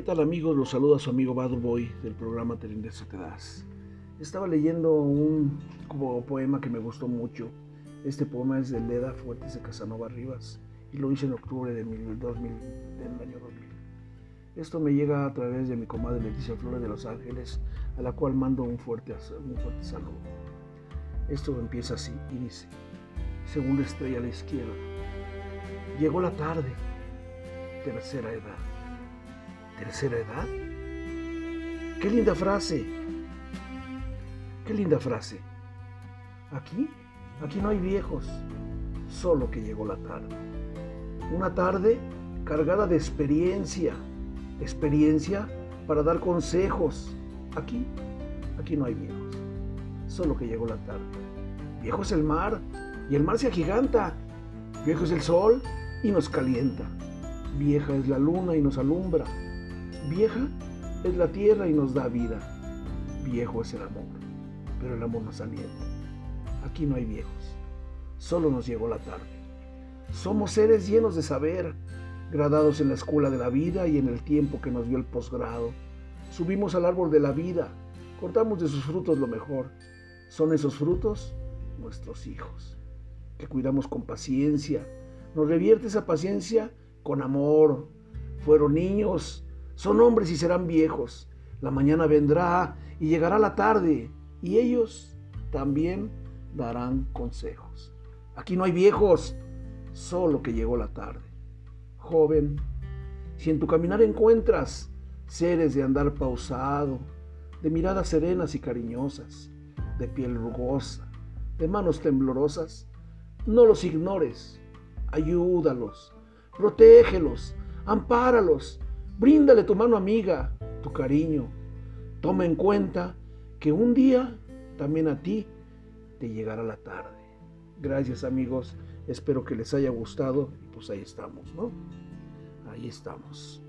¿Qué tal amigos? Los saluda su amigo Bad Boy del programa Te Te Das. Estaba leyendo un poema que me gustó mucho. Este poema es de Leda Fuertes de Casanova Rivas y lo hice en octubre de 2000, del año 2000. Esto me llega a través de mi comadre Leticia Flores de Los Ángeles, a la cual mando un fuerte, un fuerte saludo. Esto empieza así y dice, segunda estrella a la izquierda, llegó la tarde, tercera edad. ¿Tercera edad? ¡Qué linda frase! ¡Qué linda frase! Aquí, aquí no hay viejos, solo que llegó la tarde. Una tarde cargada de experiencia, experiencia para dar consejos. Aquí, aquí no hay viejos, solo que llegó la tarde. Viejo es el mar y el mar se agiganta. Viejo es el sol y nos calienta. Vieja es la luna y nos alumbra. Vieja es la tierra y nos da vida. Viejo es el amor, pero el amor nos alienta. Aquí no hay viejos, solo nos llegó la tarde. Somos seres llenos de saber, gradados en la escuela de la vida y en el tiempo que nos dio el posgrado. Subimos al árbol de la vida, cortamos de sus frutos lo mejor. Son esos frutos nuestros hijos, que cuidamos con paciencia. Nos revierte esa paciencia con amor. Fueron niños, son hombres y serán viejos. La mañana vendrá y llegará la tarde, y ellos también darán consejos. Aquí no hay viejos, solo que llegó la tarde. Joven, si en tu caminar encuentras seres de andar pausado, de miradas serenas y cariñosas, de piel rugosa, de manos temblorosas, no los ignores, ayúdalos, protégelos, ampáralos, bríndale tu mano amiga, tu cariño. Toma en cuenta que un día también a ti te llegará la tarde. Gracias amigos, espero que les haya gustado y pues ahí estamos, ¿no? Ahí estamos.